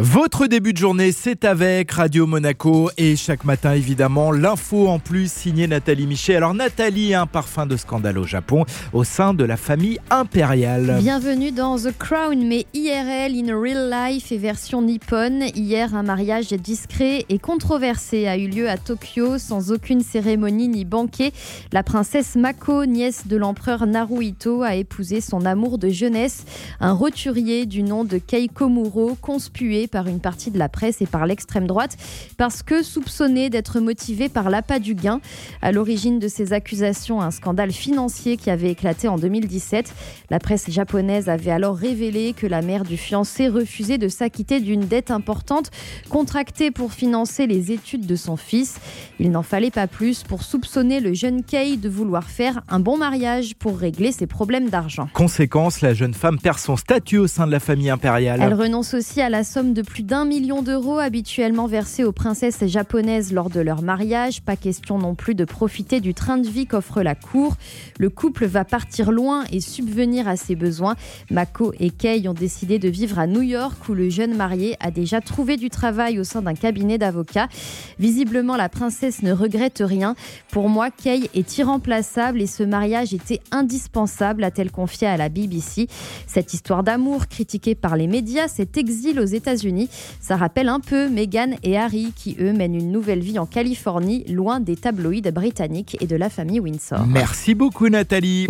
Votre début de journée, c'est avec Radio Monaco et chaque matin, évidemment, l'info en plus signée Nathalie Michet. Alors Nathalie, un parfum de scandale au Japon au sein de la famille impériale. Bienvenue dans The Crown, mais IRL, in real life et version nippone. Hier, un mariage discret et controversé a eu lieu à Tokyo sans aucune cérémonie ni banquet. La princesse Mako, nièce de l'empereur Naruhito, a épousé son amour de jeunesse, un roturier du nom de Keiko Muro, conspué par une partie de la presse et par l'extrême droite parce que soupçonné d'être motivé par l'appât du gain. À l'origine de ces accusations, un scandale financier qui avait éclaté en 2017. La presse japonaise avait alors révélé que la mère du fiancé refusait de s'acquitter d'une dette importante contractée pour financer les études de son fils. Il n'en fallait pas plus pour soupçonner le jeune Kei de vouloir faire un bon mariage pour régler ses problèmes d'argent. Conséquence, la jeune femme perd son statut au sein de la famille impériale. Elle renonce aussi à la somme de plus d'un million d'euros habituellement versés aux princesses japonaises lors de leur mariage. Pas question non plus de profiter du train de vie qu'offre la cour. Le couple va partir loin et subvenir à ses besoins. Mako et Kei ont décidé de vivre à New York où le jeune marié a déjà trouvé du travail au sein d'un cabinet d'avocats. Visiblement, la princesse ne regrette rien. Pour moi, Kei est irremplaçable et ce mariage était indispensable, a-t-elle confié à la BBC. Cette histoire d'amour critiquée par les médias, cet exil aux Ça rappelle un peu Meghan et Harry qui, eux, mènent une nouvelle vie en Californie, loin des tabloïds britanniques et de la famille Windsor. Merci beaucoup Nathalie.